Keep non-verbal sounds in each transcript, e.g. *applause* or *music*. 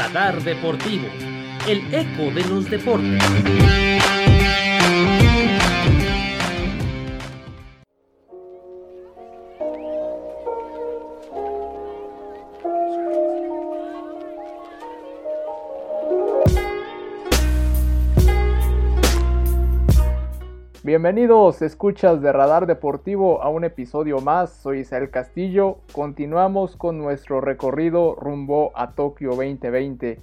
Radar Deportivo, el eco de los deportes. Bienvenidos, escuchas de Radar Deportivo a un episodio más. Soy Isabel Castillo. Continuamos con nuestro recorrido rumbo a Tokio 2020.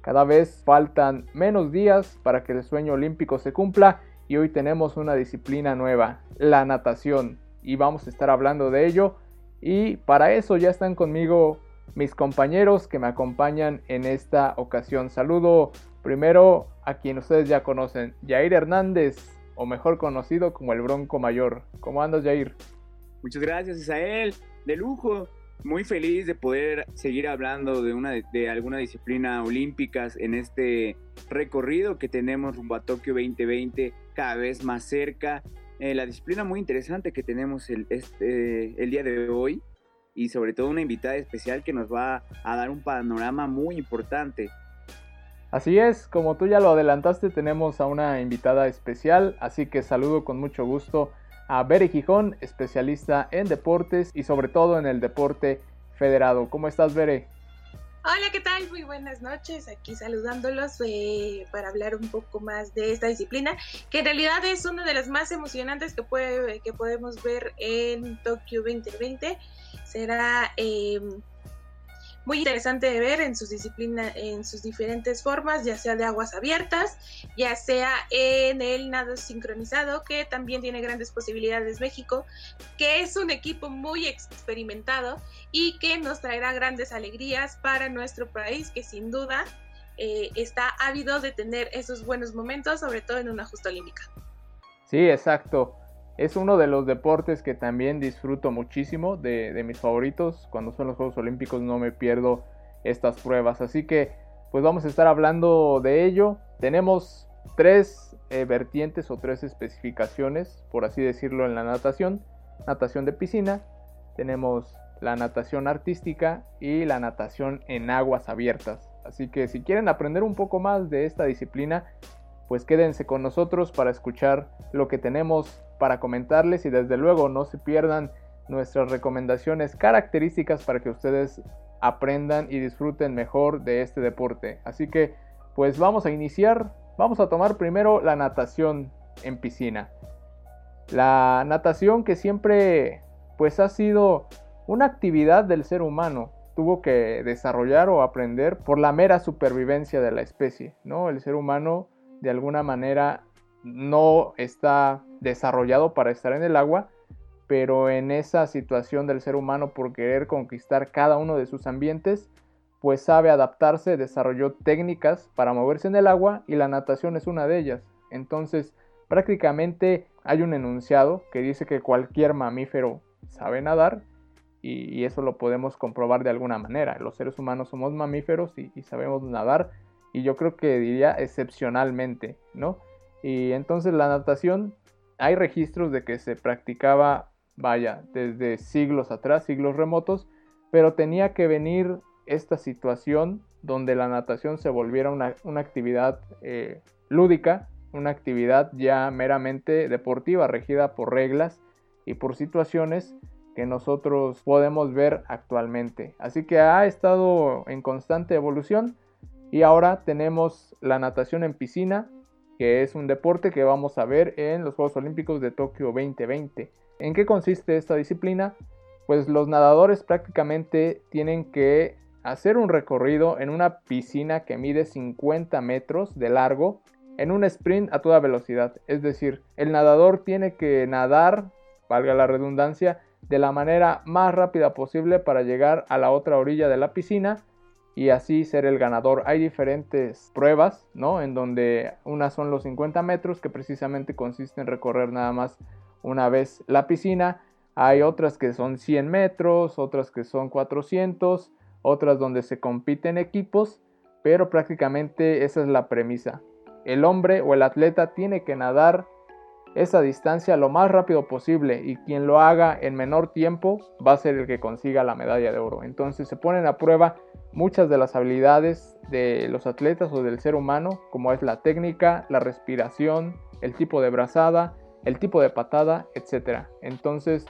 Cada vez faltan menos días para que el sueño olímpico se cumpla y hoy tenemos una disciplina nueva, la natación. Y vamos a estar hablando de ello. Y para eso ya están conmigo mis compañeros que me acompañan en esta ocasión. Saludo primero a quien ustedes ya conocen, Jair Hernández o mejor conocido como el Bronco Mayor. ¿Cómo andas, Jair? Muchas gracias, Isael. De lujo. Muy feliz de poder seguir hablando de, una, de alguna disciplina olímpica en este recorrido que tenemos rumbo a Tokio 2020, cada vez más cerca. Eh, la disciplina muy interesante que tenemos este, el día de hoy y sobre todo una invitada especial que nos va a dar un panorama muy importante Así es, como tú ya lo adelantaste, tenemos a una invitada especial, así que saludo con mucho gusto a Bere Gijón, especialista en deportes y sobre todo en el deporte federado. ¿Cómo estás, Bere? Hola, ¿qué tal? Muy buenas noches. Aquí saludándolos eh, para hablar un poco más de esta disciplina, que en realidad es una de las más emocionantes que, puede, que podemos ver en Tokio 2020. Será eh, muy interesante de ver en sus disciplinas, en sus diferentes formas, ya sea de aguas abiertas, ya sea en el nado sincronizado, que también tiene grandes posibilidades México, que es un equipo muy experimentado y que nos traerá grandes alegrías para nuestro país, que sin duda eh, está ávido de tener esos buenos momentos, sobre todo en una justa olímpica. Sí, exacto es uno de los deportes que también disfruto muchísimo, de, mis favoritos. Cuando son los Juegos Olímpicos no me pierdo estas pruebas. Así que pues vamos a estar hablando de ello. Tenemos tres eh, vertientes o tres especificaciones, por así decirlo, en la natación. Natación de piscina, tenemos la natación artística y la natación en aguas abiertas. Así que si quieren aprender un poco más de esta disciplina, pues quédense con nosotros para escuchar lo que tenemos para comentarles y desde luego no se pierdan nuestras recomendaciones características para que ustedes aprendan y disfruten mejor de este deporte. Así que pues vamos a iniciar, vamos a tomar primero la natación en piscina. La natación que siempre pues ha sido una actividad del ser humano, tuvo que desarrollar o aprender por la mera supervivencia de la especie, ¿no? El ser humano de alguna manera no está desarrollado para estar en el agua, pero en esa situación del ser humano por querer conquistar cada uno de sus ambientes, pues sabe adaptarse, desarrolló técnicas para moverse en el agua y la natación es una de ellas. Entonces, prácticamente hay un enunciado que dice que cualquier mamífero sabe nadar y, eso lo podemos comprobar de alguna manera. Los seres humanos somos mamíferos y sabemos nadar y yo creo que diría excepcionalmente, ¿no? Y entonces la natación, hay registros de que se practicaba, vaya, desde siglos atrás, siglos remotos, pero tenía que venir esta situación donde la natación se volviera una, actividad eh, lúdica, una actividad ya meramente deportiva, regida por reglas y por situaciones que nosotros podemos ver actualmente. Así que ha estado en constante evolución y ahora tenemos la natación en piscina, que es un deporte que vamos a ver en los Juegos Olímpicos de Tokio 2020. ¿En qué consiste esta disciplina? Pues los nadadores prácticamente tienen que hacer un recorrido en una piscina que mide 50 metros de largo en un sprint a toda velocidad. Es decir, el nadador tiene que nadar, valga la redundancia, de la manera más rápida posible para llegar a la otra orilla de la piscina y así ser el ganador. Hay diferentes pruebas, ¿no? En donde unas son los 50 metros, que precisamente consiste en recorrer nada más una vez la piscina. Hay otras que son 100 metros, otras que son 400, otras donde se compiten equipos, pero prácticamente esa es la premisa. El hombre o el atleta tiene que nadar esa distancia lo más rápido posible y quien lo haga en menor tiempo va a ser el que consiga la medalla de oro. Entonces se ponen a prueba muchas de las habilidades de los atletas o del ser humano, como es la técnica, la respiración, el tipo de brazada, el tipo de patada, etc. Entonces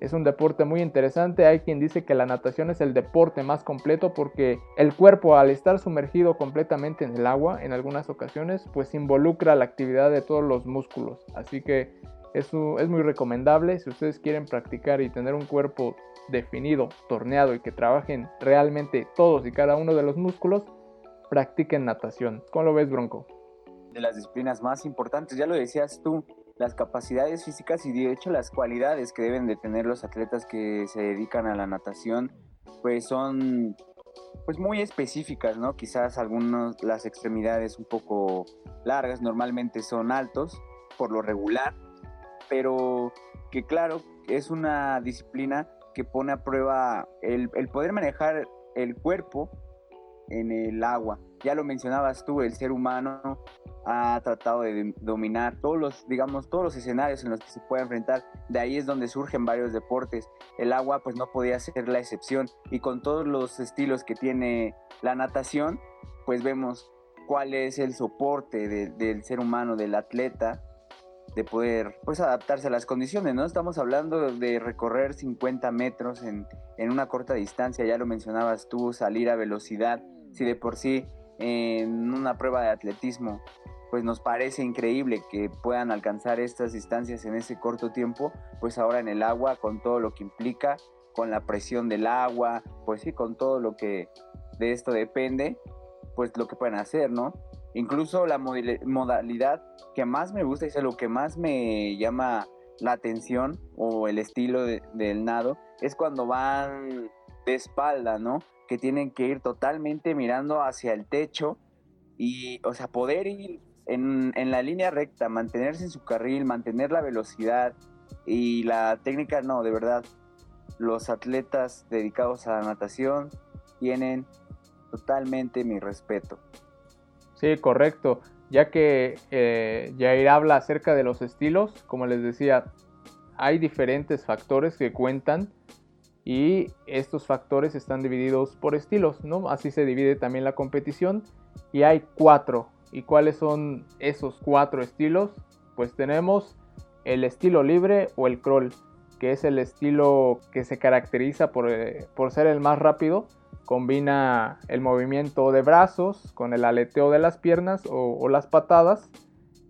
es un deporte muy interesante. Hay quien dice que la natación es el deporte más completo porque el cuerpo al estar sumergido completamente en el agua en algunas ocasiones pues involucra la actividad de todos los músculos. Así que eso es muy recomendable si ustedes quieren practicar y tener un cuerpo definido, torneado y que trabajen realmente todos y cada uno de los músculos, practiquen natación. ¿Cómo lo ves, Bronco? De las disciplinas más importantes, ya lo decías tú, las capacidades físicas y de hecho las cualidades que deben de tener los atletas que se dedican a la natación, pues son pues muy específicas, ¿no? Quizás algunas las extremidades un poco largas, normalmente son altos por lo regular, pero que claro, es una disciplina que pone a prueba el, el poder manejar el cuerpo en el agua. Ya lo mencionabas tú, el ser humano ha tratado de dominar todos los, digamos, todos los escenarios en los que se puede enfrentar. De ahí es donde surgen varios deportes. El agua pues no podía ser la excepción y con todos los estilos que tiene la natación, pues vemos cuál es el soporte del ser humano, del atleta, de poder pues adaptarse a las condiciones, ¿no? Estamos hablando de recorrer 50 metros en, en una corta distancia, ya lo mencionabas tú, salir a velocidad, si de por sí en una prueba de atletismo pues nos parece increíble que puedan alcanzar estas distancias en ese corto tiempo, pues ahora en el agua, con todo lo que implica, con la presión del agua, pues sí, con todo lo que de esto depende, pues lo que pueden hacer, ¿no? Incluso la modalidad que más me gusta y es lo que más me llama la atención o el estilo del nado es cuando van de espalda, ¿no? Que tienen que ir totalmente mirando hacia el techo y, o sea, poder ir en, la línea recta, mantenerse en su carril, mantener la velocidad y la técnica, no, de verdad, los atletas dedicados a la natación tienen totalmente mi respeto. Sí, correcto. Ya que eh, Jair habla acerca de los estilos, como les decía, hay diferentes factores que cuentan y estos factores están divididos por estilos, ¿no? Así se divide también la competición y hay cuatro ¿Y cuáles son esos cuatro estilos? Pues tenemos el estilo libre o el crawl, que es el estilo que se caracteriza por, eh, ser el más rápido. Combina el movimiento de brazos con el aleteo de las piernas o, las patadas.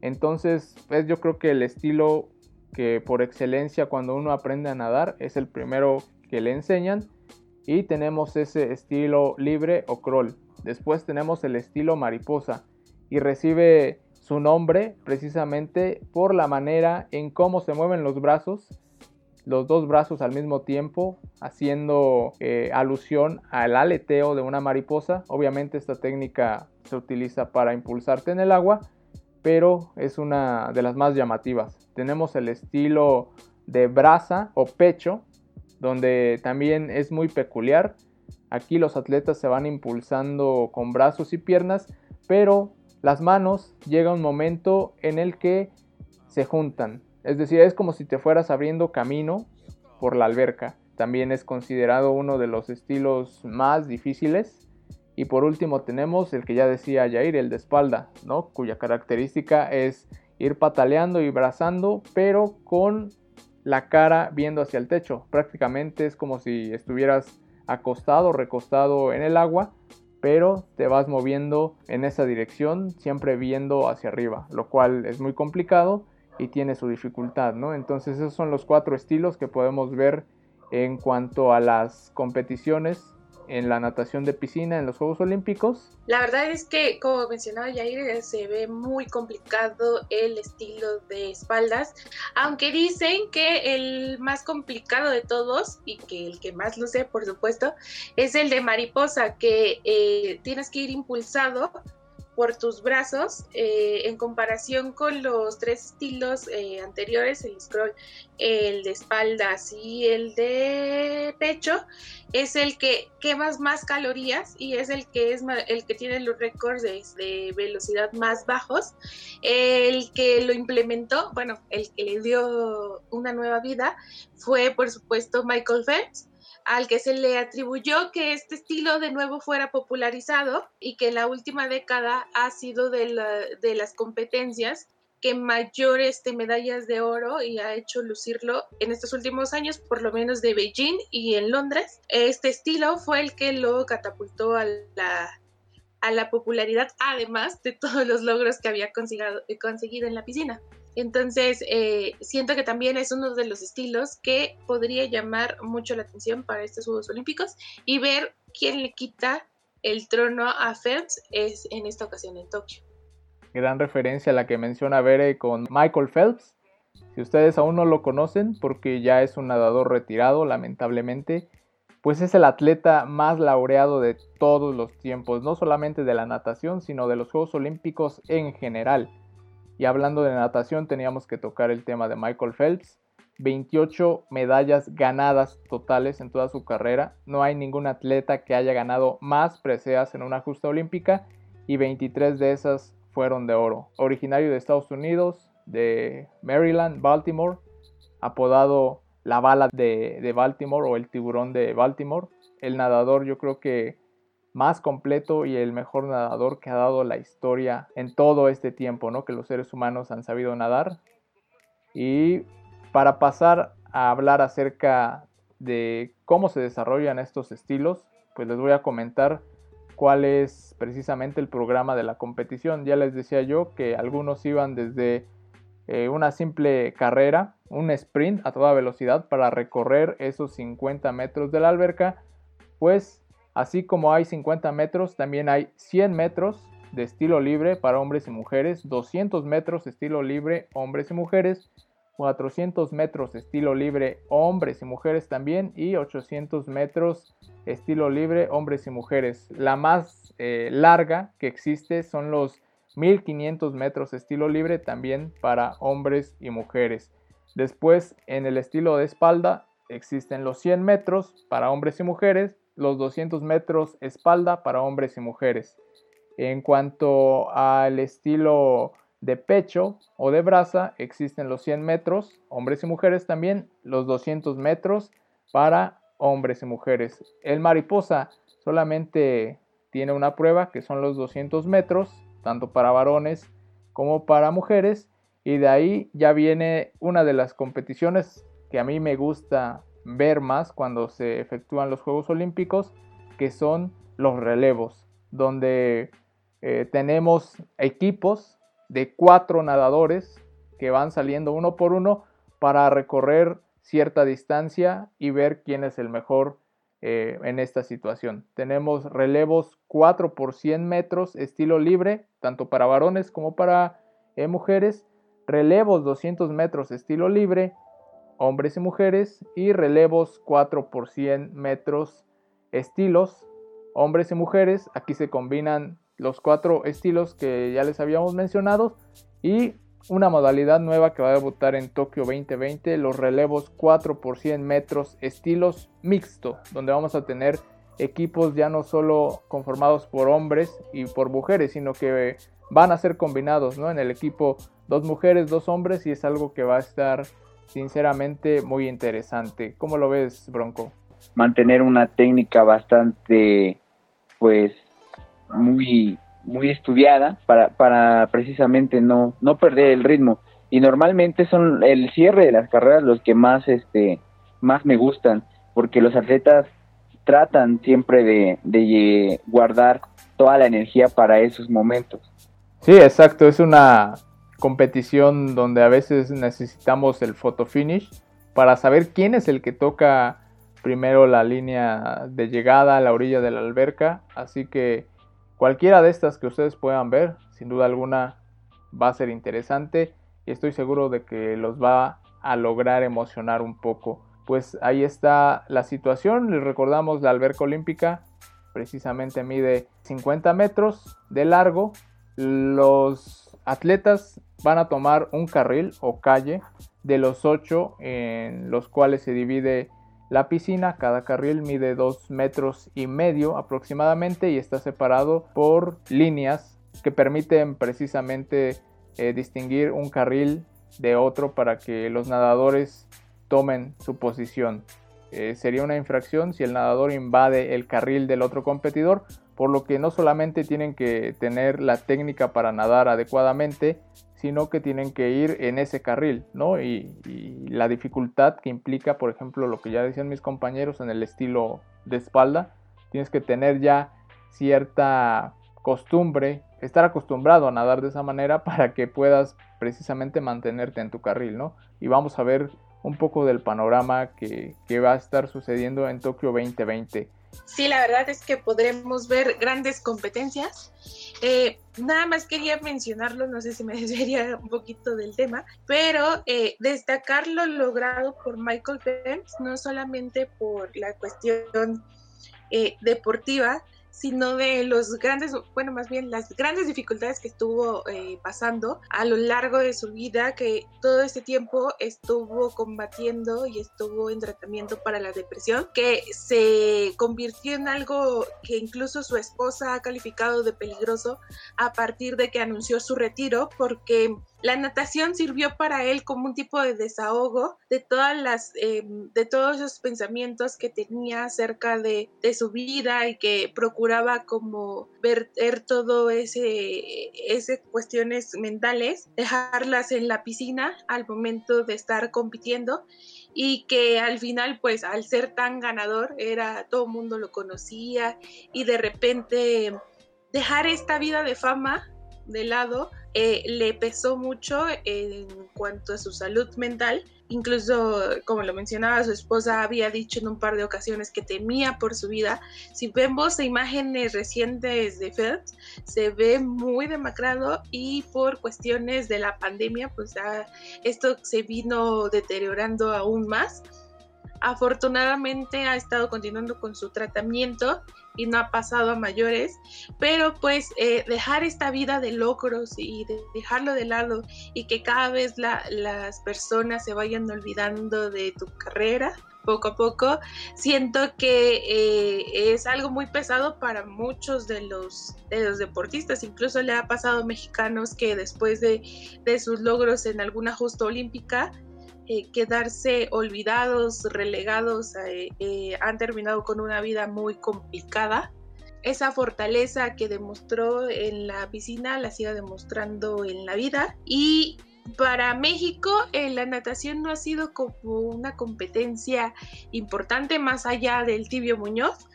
Entonces es yo creo que el estilo que por excelencia cuando uno aprende a nadar es el primero que le enseñan. Y tenemos ese estilo libre o crawl. Después tenemos el estilo mariposa, y recibe su nombre precisamente por la manera en cómo se mueven los brazos, los dos brazos al mismo tiempo, haciendo eh, alusión al aleteo de una mariposa. Obviamente esta técnica se utiliza para impulsarte en el agua, pero es una de las más llamativas. Tenemos el estilo de brasa o pecho, donde también es muy peculiar. Aquí los atletas se van impulsando con brazos y piernas, pero las manos llega un momento en el que se juntan. Es decir, es como si te fueras abriendo camino por la alberca. También es considerado uno de los estilos más difíciles. Y por último tenemos el que ya decía Jair, el de espalda, ¿no? cuya característica es ir pataleando y brazando, pero con la cara viendo hacia el techo. Prácticamente es como si estuvieras acostado, recostado en el agua, pero te vas moviendo en esa dirección, siempre viendo hacia arriba, lo cual es muy complicado y tiene su dificultad, ¿no? Entonces esos son los cuatro estilos que podemos ver en cuanto a las competiciones en la natación de piscina en los Juegos Olímpicos? La verdad es que, como mencionaba Jair, se ve muy complicado el estilo de espaldas, aunque dicen que el más complicado de todos, y que el que más luce, por supuesto, es el de mariposa, que eh, tienes que ir impulsado por tus brazos eh, en comparación con los tres estilos eh, anteriores, el scroll, el de espaldas y el de pecho, es el que quemas más calorías y es el que es el que tiene los récords de, velocidad más bajos. El que lo implementó, bueno, el que le dio una nueva vida fue por supuesto Michael Phelps al que se le atribuyó que este estilo de nuevo fuera popularizado y que en la última década ha sido de, las competencias que mayor este, medallas de oro y ha hecho lucirlo en estos últimos años, por lo menos de Beijing y en Londres. Este estilo fue el que lo catapultó a la, a la popularidad, además de todos los logros que había conseguido en la piscina. Entonces, eh, siento que también es uno de los estilos que podría llamar mucho la atención para estos Juegos Olímpicos y ver quién le quita el trono a Phelps es en esta ocasión en Tokio. Gran referencia a la que menciona Bere con Michael Phelps. Si ustedes aún no lo conocen, porque ya es un nadador retirado, lamentablemente, pues es el atleta más laureado de todos los tiempos, no solamente de la natación, sino de los Juegos Olímpicos en general. Y hablando de natación, teníamos que tocar el tema de Michael Phelps. 28 medallas ganadas totales en toda su carrera. No hay ningún atleta que haya ganado más preseas en una justa olímpica y 23 de esas fueron de oro. Originario de Estados Unidos, de Maryland, Baltimore, apodado la bala de, de Baltimore o el tiburón de Baltimore. El nadador yo creo que más completo y el mejor nadador que ha dado la historia en todo este tiempo, ¿no? Que los seres humanos han sabido nadar. Y para pasar a hablar acerca de cómo se desarrollan estos estilos, pues les voy a comentar cuál es precisamente el programa de la competición. Ya les decía yo que algunos iban desde eh, una simple carrera, un sprint a toda velocidad para recorrer esos 50 metros de la alberca, pues Así como hay 50 metros, también hay 100 metros de estilo libre para hombres y mujeres, 200 metros estilo libre hombres y mujeres, 400 metros estilo libre hombres y mujeres también y 800 metros estilo libre hombres y mujeres. La más eh, larga que existe son los 1500 metros estilo libre también para hombres y mujeres. Después en el estilo de espalda existen los 100 metros para hombres y mujeres, los 200 metros espalda para hombres y mujeres. En cuanto al estilo de pecho o de brasa, existen los 100 metros, hombres y mujeres también, los 200 metros para hombres y mujeres. El mariposa solamente tiene una prueba que son los 200 metros, tanto para varones como para mujeres, y de ahí ya viene una de las competiciones que a mí me gusta ver más cuando se efectúan los Juegos Olímpicos, que son los relevos, donde eh, tenemos equipos de cuatro nadadores que van saliendo uno por uno para recorrer cierta distancia y ver quién es el mejor eh, en esta situación. Tenemos relevos 4 por 100 metros estilo libre, tanto para varones como para eh, mujeres. Relevos 200 metros estilo libre hombres y mujeres, y relevos 4 por 100 metros estilos, hombres y mujeres. Aquí se combinan los cuatro estilos que ya les habíamos mencionado y una modalidad nueva que va a debutar en Tokio 2020, los relevos 4 por 100 metros estilos mixto, donde vamos a tener equipos ya no solo conformados por hombres y por mujeres, sino que van a ser combinados, ¿no? En el equipo dos mujeres, dos hombres y es algo que va a estar sinceramente muy interesante. ¿Cómo lo ves, Bronco? Mantener una técnica bastante, pues, muy, muy estudiada para, para precisamente no, no perder el ritmo. Y normalmente son el cierre de las carreras los que más, este, más me gustan, porque los atletas tratan siempre de, de guardar toda la energía para esos momentos. Sí, exacto, es una competición donde a veces necesitamos el photo finish para saber quién es el que toca primero la línea de llegada a la orilla de la alberca. Así que cualquiera de estas que ustedes puedan ver, sin duda alguna va a ser interesante y estoy seguro de que los va a lograr emocionar un poco. Pues ahí está la situación. Les recordamos la alberca olímpica precisamente mide 50 metros de largo Los atletas van a tomar un carril o calle de los ocho en los cuales se divide la piscina. Cada carril mide dos metros y medio aproximadamente y está separado por líneas que permiten precisamente eh, distinguir un carril de otro para que los nadadores tomen su posición. Eh, sería una infracción si el nadador invade el carril del otro competidor, por lo que no solamente tienen que tener la técnica para nadar adecuadamente, sino que tienen que ir en ese carril, ¿no? Y, la dificultad que implica, por ejemplo, lo que ya decían mis compañeros en el estilo de espalda, tienes que tener ya cierta costumbre, estar acostumbrado a nadar de esa manera *laughs* para que puedas precisamente mantenerte en tu carril, ¿no? Y vamos a ver un poco del panorama que, va a estar sucediendo en Tokio 2020. Sí, la verdad es que podremos ver grandes competencias. Eh, nada más quería mencionarlo, no sé si me *laughs* desviaría un poquito del tema, pero eh, destacar lo logrado por Michael Phelps, no solamente por la cuestión eh, deportiva, sino de los grandes, bueno, más bien las grandes dificultades que estuvo eh, pasando a lo largo de su vida, que todo este tiempo estuvo combatiendo y estuvo en tratamiento para la depresión, que se convirtió en algo que incluso su esposa ha calificado de peligroso a partir de que anunció su retiro, porque la natación sirvió para él como un tipo de desahogo de todas las, eh, de todos esos pensamientos que tenía acerca de, su vida y que procuraba como verter todo ese, ese cuestiones mentales, dejarlas en la piscina al momento de estar compitiendo y que al final pues al ser tan ganador era todo el mundo lo conocía y de repente dejar esta vida de fama de lado eh, le pesó mucho en cuanto a su salud mental. Incluso, como lo mencionaba, su esposa había dicho en un par de ocasiones que temía por su vida. Si vemos imágenes recientes de Phelps, se ve muy demacrado y por cuestiones de la pandemia, pues esto se vino deteriorando aún más. Afortunadamente ha estado continuando con su tratamiento y no ha pasado a mayores, pero pues eh, dejar esta vida de logros y dejarlo de lado y que cada vez las personas se vayan olvidando de tu carrera poco a poco, siento que eh, es algo muy pesado para muchos de los, de los deportistas, incluso le ha pasado a mexicanos que después de, de sus logros en alguna justa olímpica, eh, quedarse olvidados, relegados, eh, eh, han terminado con una vida muy complicada. Esa fortaleza que demostró en la piscina la sigue demostrando en la vida. Y para México la natación no ha sido como una competencia importante más allá del tibio Muñoz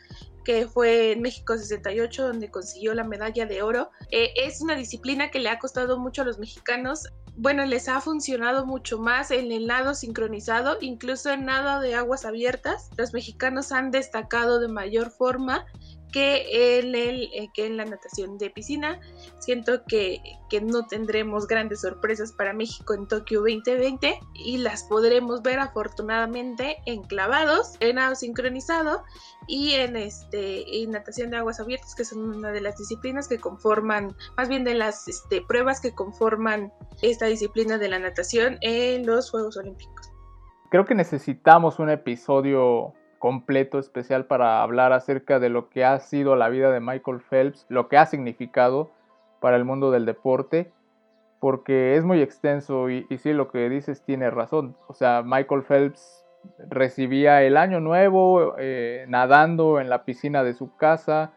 que fue en México 68 donde consiguió la medalla de oro. es una disciplina que le ha costado mucho a los mexicanos bueno, les ha funcionado mucho más en el nado sincronizado, incluso en nado de aguas abiertas. Los mexicanos han destacado de mayor forma que en, el, eh, que en la natación de piscina. Siento que, que, no tendremos grandes sorpresas para México en Tokio 2020 y las podremos ver afortunadamente en clavados, en nado sincronizado y en este en natación de aguas abiertas, que son una de las disciplinas que conforman, más bien de las este, pruebas que conforman esta disciplina de la natación en los Juegos Olímpicos. Creo que necesitamos un episodio completo, especial para hablar acerca de lo que ha sido la vida de Michael Phelps, lo que ha significado para el mundo del deporte, porque es muy extenso y, sí, lo que dices tiene razón. O sea, Michael Phelps recibía el año nuevo eh, nadando en la piscina de su casa,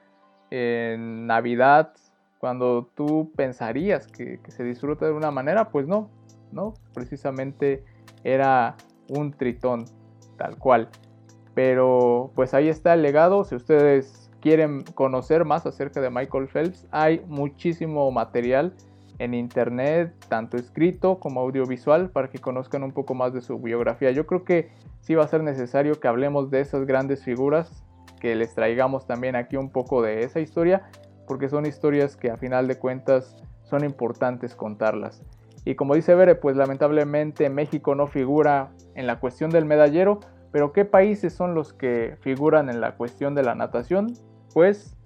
en Navidad, cuando tú pensarías que, que se disfruta de una manera, pues no, no, precisamente era un tritón, tal cual. Pero pues ahí está el legado. Si ustedes quieren conocer más acerca de Michael Phelps, hay muchísimo material en internet, tanto escrito como audiovisual, para que conozcan un poco más de su biografía. Yo creo que sí va a ser necesario que hablemos de esas grandes figuras, que les traigamos también aquí un poco de esa historia, porque son historias que a final de cuentas son importantes contarlas. Y como dice Bere, pues lamentablemente México no figura en la cuestión del medallero, pero ¿qué países son los que figuran en la cuestión de la natación? Pues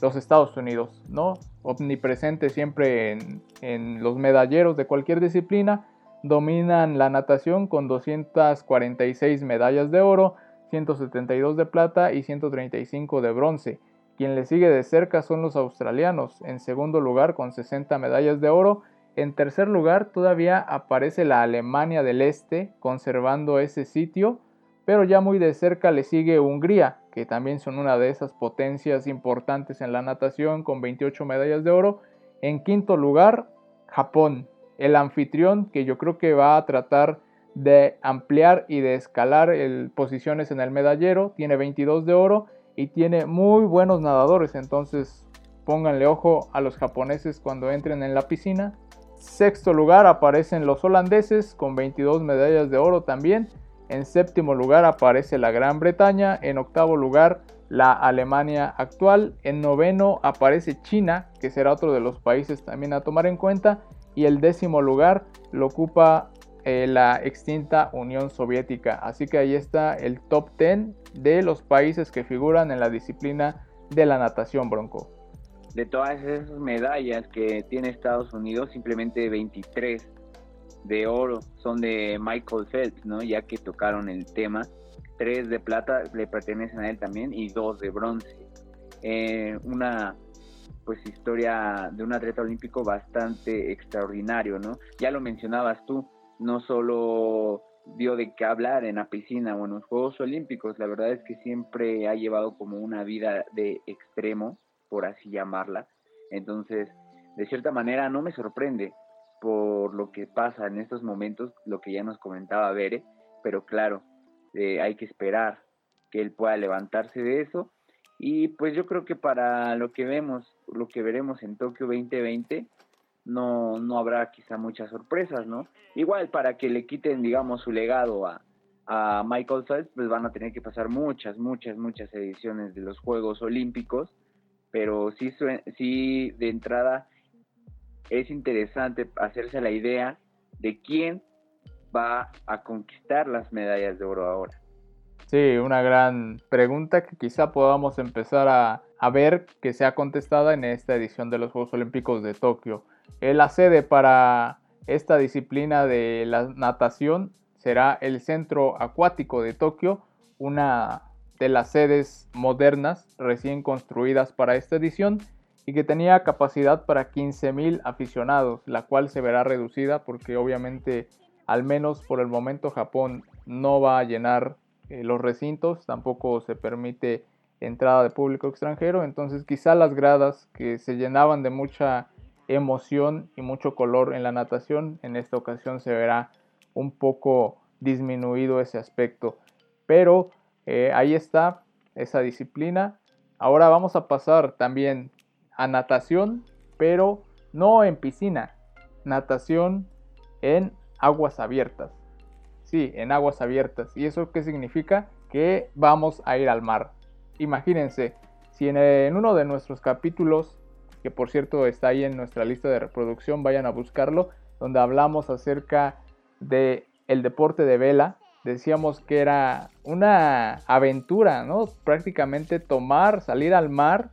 los Estados Unidos, ¿no? Omnipresente siempre en, en los medalleros de cualquier disciplina. Dominan la natación con 246 medallas de oro, 172 de plata y 135 de bronce. Quien le sigue de cerca son los australianos, en segundo lugar con 60 medallas de oro. En tercer lugar todavía aparece la Alemania del Este, conservando ese sitio, pero ya muy de cerca le sigue Hungría, que también son una de esas potencias importantes en la natación con 28 medallas de oro. En quinto lugar, Japón, el anfitrión que yo creo que va a tratar de ampliar y de escalar posiciones en el medallero, tiene 22 de oro y tiene muy buenos nadadores, entonces pónganle ojo a los japoneses cuando entren en la piscina. Sexto lugar aparecen los holandeses con 22 medallas de oro también. En séptimo lugar aparece la Gran Bretaña. En octavo lugar la Alemania actual. En noveno aparece China, que será otro de los países también a tomar en cuenta. Y el décimo lugar lo ocupa eh, la extinta Unión Soviética. Así que ahí está el top 10 de los países que figuran en la disciplina de la natación bronco. De todas esas medallas que tiene Estados Unidos, simplemente 23 de oro son de Michael Phelps, ¿no? Ya que tocaron el tema. Tres de plata le pertenecen a él también y dos de bronce. Eh, una pues historia de un atleta olímpico bastante extraordinario, ¿no? Ya lo mencionabas tú, no solo dio de qué hablar en la piscina o en los Juegos Olímpicos, la verdad es que siempre ha llevado como una vida de extremo, por así llamarla. Entonces, de cierta manera no me sorprende por lo que pasa en estos momentos, lo que ya nos comentaba Bere, pero claro, eh, hay que esperar que él pueda levantarse de eso. Y pues yo creo que para lo que vemos, lo que veremos en Tokio 2020, no, no habrá quizá muchas sorpresas, ¿no? Igual para que le quiten, digamos, su legado a, a Michael Phelps, pues van a tener que pasar muchas, muchas, muchas ediciones de los Juegos Olímpicos, pero sí, sí de entrada es interesante hacerse la idea de quién va a conquistar las medallas de oro ahora. Sí, una gran pregunta que quizá podamos empezar a, a ver que sea contestada en esta edición de los Juegos Olímpicos de Tokio. La sede para esta disciplina de la natación será el Centro Acuático de Tokio, una de las sedes modernas recién construidas para esta edición y que tenía capacidad para 15.000 aficionados, la cual se verá reducida porque obviamente al menos por el momento Japón no va a llenar eh, los recintos, tampoco se permite entrada de público extranjero, entonces quizá las gradas que se llenaban de mucha emoción y mucho color en la natación. En esta ocasión se verá un poco disminuido ese aspecto. Pero eh, ahí está esa disciplina. Ahora vamos a pasar también a natación, pero no en piscina. Natación en aguas abiertas. Sí, en aguas abiertas. ¿Y eso qué significa? Que vamos a ir al mar. Imagínense, si en uno de nuestros capítulos que por cierto está ahí en nuestra lista de reproducción, vayan a buscarlo, donde hablamos acerca de el deporte de vela. Decíamos que era una aventura, ¿no? Prácticamente tomar, salir al mar,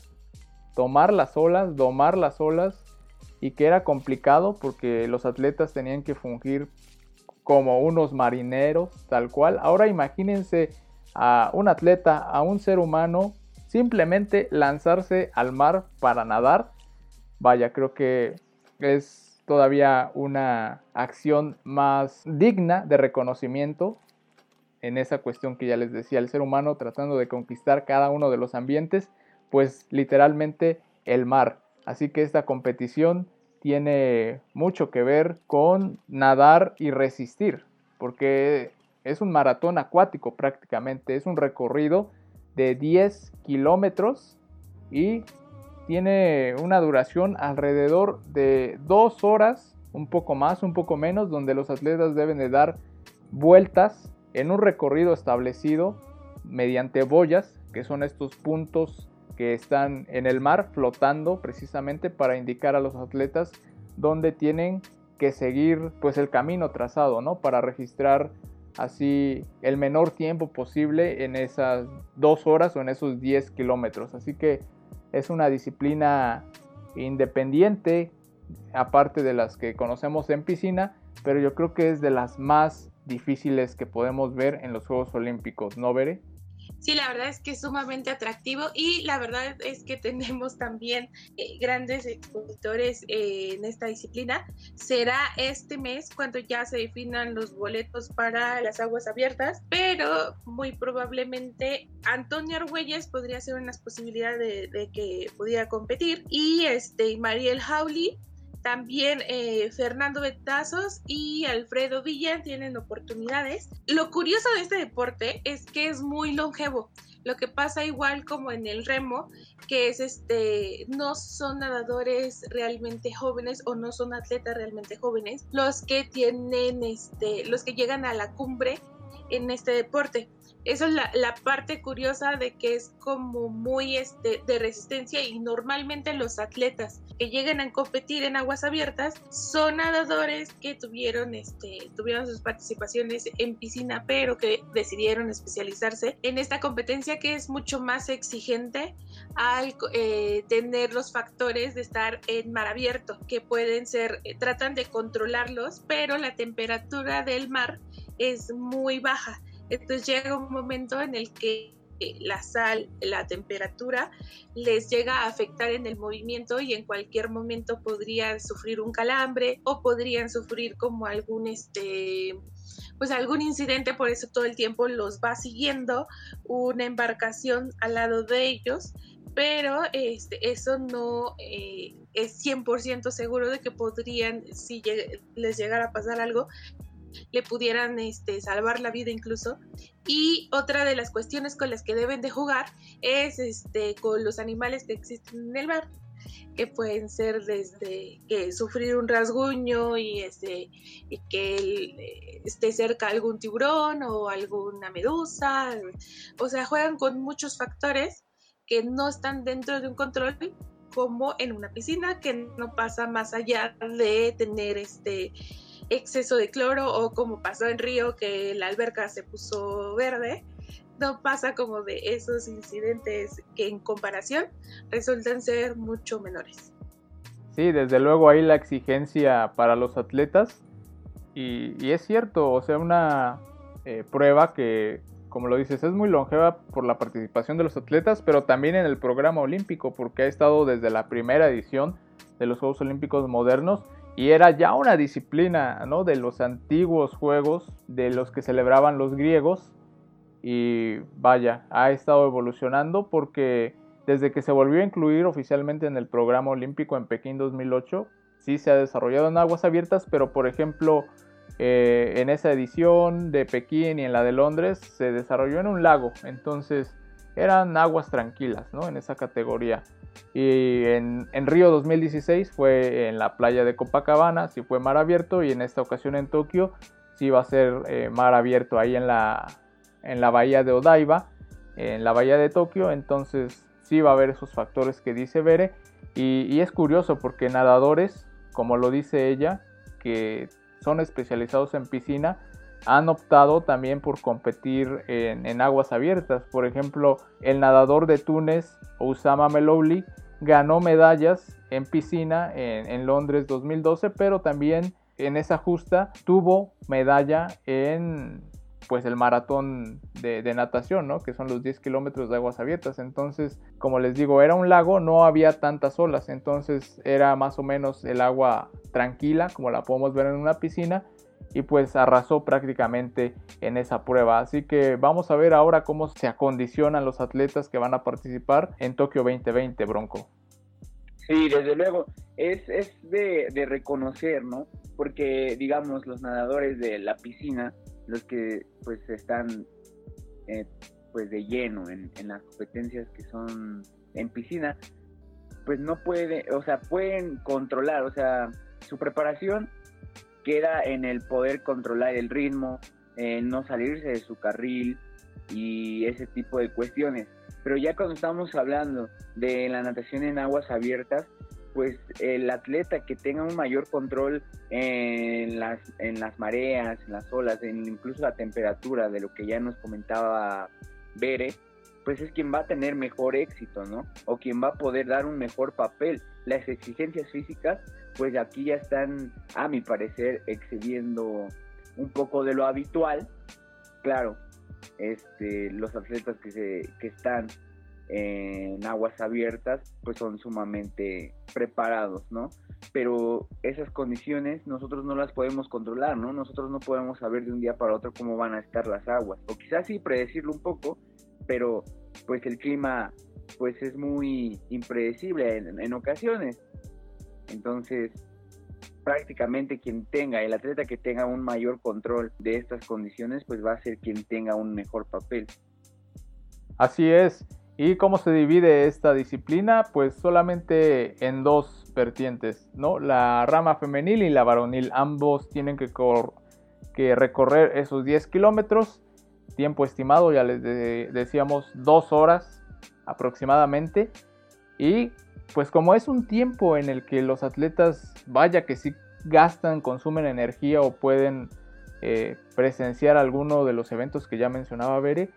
tomar las olas, domar las olas y que era complicado porque los atletas tenían que fungir como unos marineros, tal cual. Ahora imagínense a un atleta, a un ser humano, simplemente lanzarse al mar para nadar vaya, creo que es todavía una acción más digna de reconocimiento en esa cuestión que ya les decía, el ser humano tratando de conquistar cada uno de los ambientes, pues literalmente el mar. Así que esta competición tiene mucho que ver con nadar y resistir, porque es un maratón acuático prácticamente, es un recorrido de 10 kilómetros y tiene una duración alrededor de dos horas, un poco más, un poco menos, donde los atletas deben de dar vueltas en un recorrido establecido mediante boyas, que son estos puntos que están en el mar flotando precisamente para indicar a los atletas dónde tienen que seguir pues el camino trazado, ¿no? Para registrar así el menor tiempo posible en esas dos horas o en esos 10 kilómetros. Así que es una disciplina independiente, aparte de las que conocemos en piscina, pero yo creo que es de las más difíciles que podemos ver en los Juegos Olímpicos, ¿no, Veré? Sí, la verdad es que es sumamente atractivo y la verdad es que *laughs* tenemos también eh, grandes expositores eh, en esta disciplina. Será este mes cuando ya se definan los boletos para las aguas abiertas, pero muy probablemente Antonio Argüelles podría ser una posibilidad de, que pudiera competir y este Mariel Howley también eh, Fernando Betazos y Alfredo Villa tienen oportunidades. Lo curioso de este deporte es que es muy longevo. Lo que pasa igual como en el remo, que es este, no son nadadores realmente jóvenes o no son atletas realmente jóvenes los que tienen, este, los que llegan a la cumbre en este deporte. Eso es la, parte curiosa de que es como muy este, de resistencia y normalmente los atletas que llegan a competir en aguas abiertas son nadadores que tuvieron, este, tuvieron sus participaciones en piscina pero que decidieron especializarse en esta competencia que es mucho más exigente al eh, tener los factores de estar en mar abierto que pueden ser, eh, tratan de controlarlos pero la temperatura del mar es muy baja entonces llega un momento en el que eh, la sal, la temperatura, les llega a afectar en el movimiento y en cualquier momento podrían sufrir un calambre o podrían sufrir como algún este pues algún incidente, por eso todo el tiempo los va siguiendo una embarcación al lado de ellos, pero este, eso no eh, es 100% seguro de que podrían, si les llegara a pasar algo, le pudieran este, salvar la vida incluso. Y otra de las cuestiones con las que deben de jugar es este, con los animales que existen en el mar que pueden ser desde que sufrir un rasguño y, este, y que eh, esté cerca algún tiburón o alguna medusa. O sea, juegan con muchos factores que no están dentro de un control como en una piscina que no pasa más allá de tener este exceso de cloro o como pasó en Río que la alberca se puso verde, no pasa como de esos incidentes que en comparación resultan ser mucho menores. Sí, desde luego hay la exigencia para los atletas y, es cierto, o sea, una eh, prueba que, como lo dices, es muy longeva por la participación de los atletas, pero también en el programa olímpico, porque ha estado desde la primera edición de los Juegos Olímpicos modernos y era ya una disciplina ¿no? de los antiguos juegos de los que celebraban los griegos y vaya, ha estado evolucionando porque desde que se volvió a incluir oficialmente en el programa olímpico en Pekín 2008, sí se ha desarrollado en aguas abiertas, pero por ejemplo eh, en esa edición de Pekín y en la de Londres se desarrolló en un lago, entonces eran aguas tranquilas ¿no? en esa categoría. Y en, Río 2016 fue en la playa de Copacabana, sí fue mar abierto y en esta ocasión en Tokio sí va a ser eh, mar abierto ahí en la, en la bahía de Odaiba, en la bahía de Tokio, entonces sí va a haber esos factores que dice Bere. Y, y es curioso porque nadadores, como lo dice ella, que son especializados en piscina, han optado también por competir en, aguas abiertas. Por ejemplo, el nadador de Túnez, Usama Melouli, ganó medallas en piscina en, Londres 2012, pero también en esa justa tuvo medalla en pues el maratón de, de, natación, ¿no? Que son los 10 kilómetros de aguas abiertas. Entonces, como les digo, era un lago, no había tantas olas. Entonces era más o menos el agua tranquila, como la podemos ver en una piscina y pues arrasó prácticamente en esa prueba. Así que vamos a ver ahora cómo se acondicionan los atletas que van a participar en Tokio 2020, Bronco. Sí, desde luego, es, es de, reconocer, ¿no? Porque, digamos, los nadadores de la piscina, los que pues están eh, pues de lleno en, en las competencias que son en piscina, pues no pueden, o sea, pueden controlar, o sea, su preparación queda en el poder controlar el ritmo, en no salirse de su carril y ese tipo de cuestiones. Pero ya cuando estamos hablando de la natación en aguas abiertas, pues el atleta que tenga un mayor control en las, en las mareas, en las olas, en incluso la temperatura de lo que ya nos comentaba Bere, pues es quien va a tener mejor éxito, ¿no? O quien va a poder dar un mejor papel. Las exigencias físicas, pues aquí ya están, a mi parecer, excediendo un poco de lo habitual. Claro, este, los atletas que, se, que están en aguas abiertas, pues son sumamente preparados, ¿no? Pero esas condiciones nosotros no las podemos controlar, ¿no? Nosotros no podemos saber de un día para otro cómo van a estar las aguas, o quizás sí predecirlo un poco, pero pues el clima pues es muy impredecible en, ocasiones. Entonces, prácticamente quien tenga, el atleta que tenga un mayor control de estas condiciones, pues va a ser quien tenga un mejor papel. Así es. ¿Y cómo se divide esta disciplina? Pues solamente en dos vertientes, ¿no? La rama femenil y la varonil. Ambos tienen que, recorrer esos 10 kilómetros tiempo estimado, ya les decíamos dos horas aproximadamente. Y pues como es un tiempo en el que los atletas, vaya que sí gastan, consumen energía o pueden eh, presenciar alguno de los eventos que ya mencionaba Bere,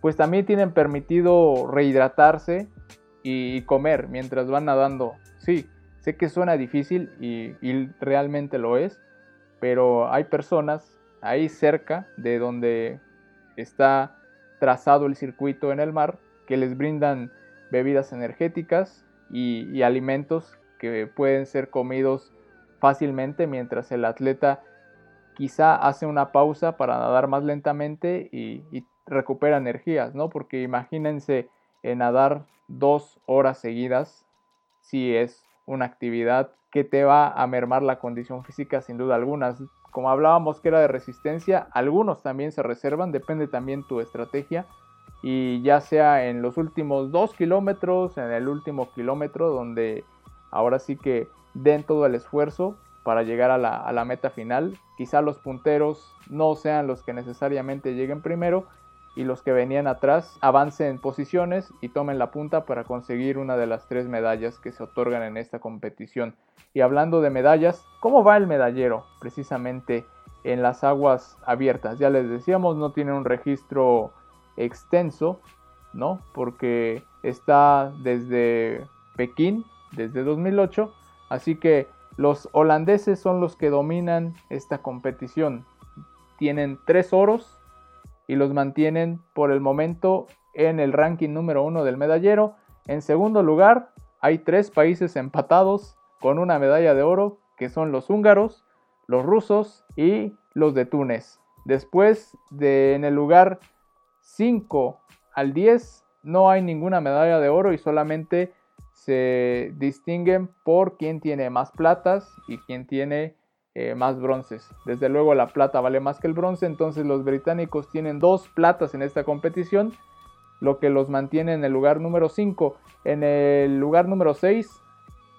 pues también tienen permitido rehidratarse y comer mientras van nadando. Sí, sé que suena difícil y, y realmente lo es, pero hay personas ahí cerca de donde está trazado el circuito en el mar que les brindan bebidas energéticas y, alimentos que pueden ser comidos fácilmente mientras el atleta quizá hace una pausa para nadar más lentamente y, recupera energías, ¿no? Porque imagínense nadar dos horas seguidas si es una actividad que te va a mermar la condición física sin duda alguna como hablábamos que era de resistencia, algunos también se reservan, depende también tu estrategia. Y ya sea en los últimos dos kilómetros, en el último kilómetro, donde ahora sí que den todo el esfuerzo para llegar a la, a la meta final. Quizá los punteros no sean los que necesariamente lleguen primero, y los que venían atrás avancen posiciones y tomen la punta para conseguir una de las tres medallas que se otorgan en esta competición. Y hablando de medallas, ¿cómo va el medallero precisamente en las aguas abiertas? Ya les decíamos, no tiene un registro extenso, ¿no? Porque está desde Pekín, desde 2008, así que los holandeses son los que dominan esta competición. Tienen tres oros, y los mantienen por el momento en el ranking número uno del medallero. En segundo lugar, hay tres países empatados con una medalla de oro, que son los húngaros, los rusos y los de Túnez. Después de en el lugar 5 al 10 no hay ninguna medalla de oro y solamente se distinguen por quién tiene más platas y quién tiene eh, más bronces. Desde luego la plata vale más que el bronce, entonces los británicos tienen dos platas en esta competición, lo que los mantiene en el lugar número 5. En el lugar número 6,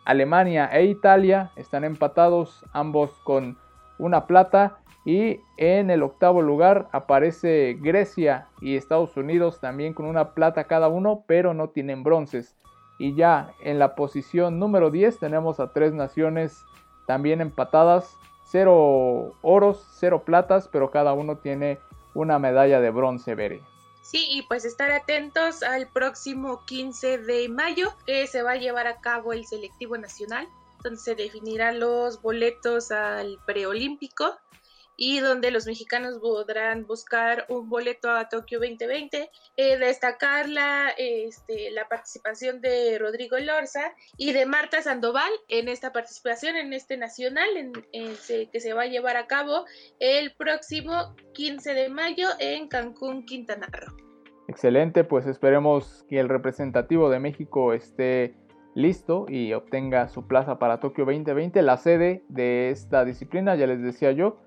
Alemania e Italia están empatados, ambos con una plata. Y en el octavo lugar aparece Grecia y Estados Unidos también con una plata cada uno, pero no tienen bronces. Y ya en la posición número 10 tenemos a tres naciones también empatadas, cero oros, cero platas, pero cada uno tiene una medalla de bronce, Bere. Sí, y pues estar atentos al próximo 15 de mayo, que se va a llevar a cabo el selectivo nacional, donde se definirán los boletos al preolímpico y donde los mexicanos podrán buscar un boleto a Tokio 2020. Eh, destacar la, este, la participación de Rodrigo Lorza y de Marta Sandoval en esta participación en este nacional en, que se va a llevar a cabo el próximo 15 de mayo en Cancún, Quintana Roo. Excelente, pues esperemos que el representativo de México esté listo y obtenga su plaza para Tokio 2020, la sede de esta disciplina, ya les decía yo,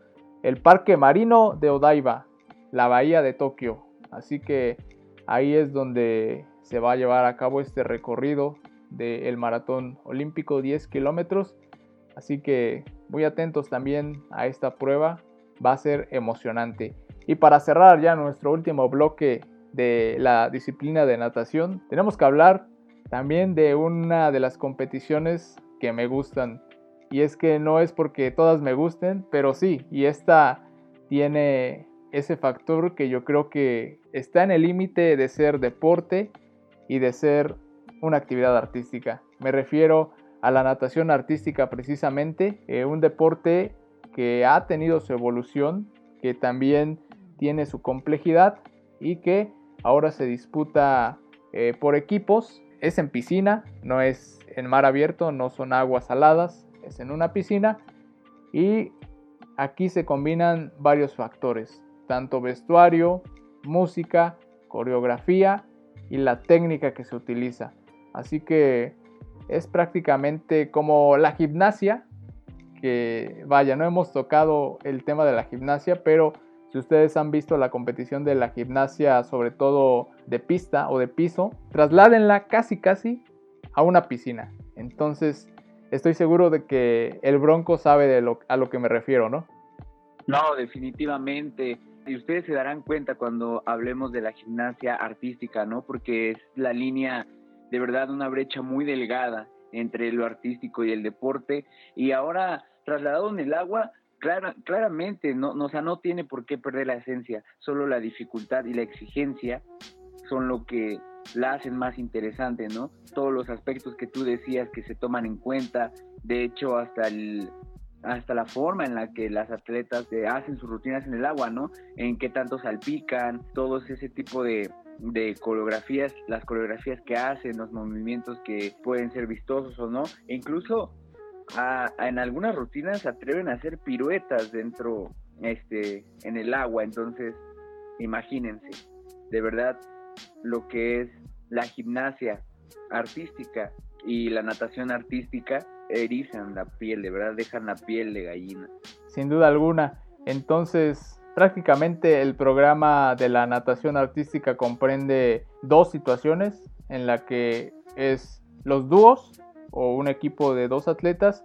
el Parque Marino de Odaiba, la bahía de Tokio. Así que ahí es donde se va a llevar a cabo este recorrido del maratón olímpico 10 kilómetros. Así que muy atentos también a esta prueba, va a ser emocionante. Y para cerrar ya nuestro último bloque de la disciplina de natación, tenemos que hablar también de una de las competiciones que me gustan y es que no es porque todas me gusten, pero sí, y esta tiene ese factor que yo creo que está en el límite de ser deporte y de ser una actividad artística. Me refiero a la natación artística precisamente, eh, un deporte que ha tenido su evolución, que también tiene su complejidad y que ahora se disputa eh, por equipos. Es en piscina, no es en mar abierto, no son aguas saladas, es en una piscina y aquí se combinan varios factores, tanto vestuario, música, coreografía y la técnica que se utiliza. Así que es prácticamente como la gimnasia, que vaya, no hemos tocado el tema de la gimnasia, pero si ustedes han visto la competición de la gimnasia, sobre todo de pista o de piso, trasládenla casi casi a una piscina. Entonces, estoy seguro de que el Bronco sabe de lo, a lo que me refiero, ¿no? No, definitivamente. Y ustedes se darán cuenta cuando hablemos de la gimnasia artística, ¿no? Porque es la línea, de verdad, una brecha muy delgada entre lo artístico y el deporte. Y ahora, trasladado en el agua, claramente, no, no, o sea, no tiene por qué perder la esencia, solo la dificultad y la exigencia son lo que la hacen más interesante, ¿no? Todos los aspectos que tú decías que se toman en cuenta, de hecho hasta el hasta la forma en la que las atletas hacen sus rutinas en el agua, ¿no? En qué tanto salpican, todos ese tipo de, de coreografías, las coreografías que hacen, los movimientos que pueden ser vistosos o no, e incluso en algunas rutinas atreven a hacer piruetas dentro, este, en el agua, entonces imagínense, de verdad, lo que es la gimnasia artística y la natación artística erizan la piel, de verdad dejan la piel de gallina. Sin duda alguna. Entonces, prácticamente el programa de la natación artística comprende dos situaciones en la que es los dúos o un equipo de dos atletas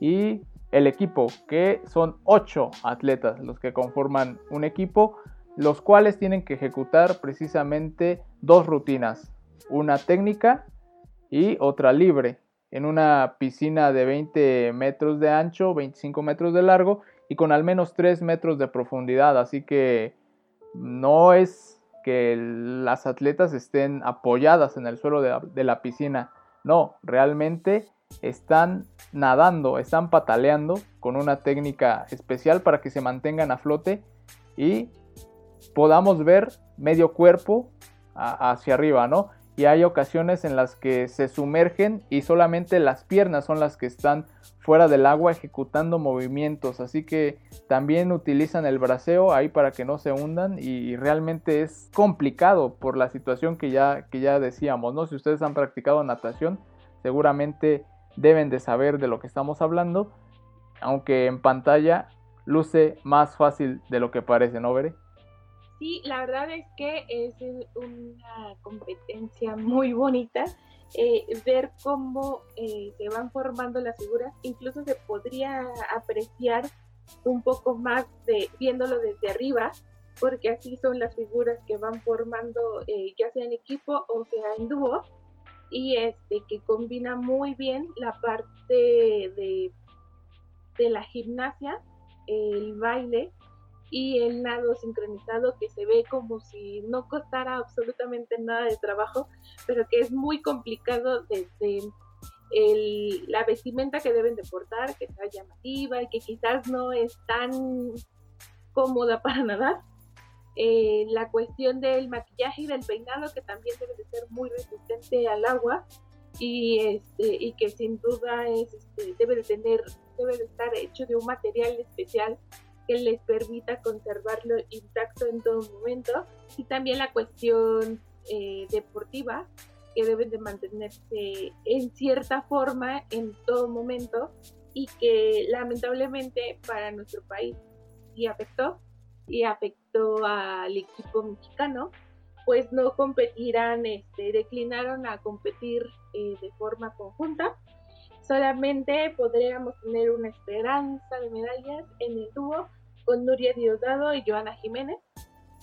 y el equipo que son ocho atletas los que conforman un equipo los cuales tienen que ejecutar precisamente dos rutinas, una técnica y otra libre, en una piscina de 20 metros de ancho, 25 metros de largo y con al menos 3 metros de profundidad, así que no es que las atletas estén apoyadas en el suelo de la, piscina, no, realmente están nadando, están pataleando con una técnica especial para que se mantengan a flote y podamos ver medio cuerpo hacia arriba, ¿no? Y hay ocasiones en las que se sumergen y solamente las piernas son las que están fuera del agua ejecutando movimientos, así que también utilizan el braceo ahí para que no se hundan y realmente es complicado por la situación que ya, que ya decíamos, ¿no? Si ustedes han practicado natación, seguramente deben de saber de lo que estamos hablando, aunque en pantalla luce más fácil de lo que parece, ¿no, Veré? Sí, la verdad es que es una competencia muy bonita. Eh, ver cómo eh, se van formando las figuras, incluso se podría apreciar un poco más de viéndolo desde arriba, porque así son las figuras que van formando, eh, ya sea en equipo o sea en dúo, y este que combina muy bien la parte de, de la gimnasia, el baile y el nado sincronizado que se ve como si no costara absolutamente nada de trabajo, pero que es muy complicado desde la vestimenta que deben de portar, que sea llamativa y que quizás no es tan cómoda *laughs* para nadar. Eh, la cuestión del maquillaje y del peinado que también debe de ser muy resistente al agua y este y que sin duda es este, debe de tener debe de estar hecho de un material especial que les permita conservarlo intacto en todo momento. Y también la cuestión eh, deportiva que deben de mantenerse en cierta forma en todo momento y que lamentablemente para nuestro país sí afectó y afectó al equipo mexicano pues no competirán, este, declinaron a competir eh, de forma conjunta solamente podríamos tener una esperanza de medallas en el dúo con Nuria Diosdado y Joana Jiménez.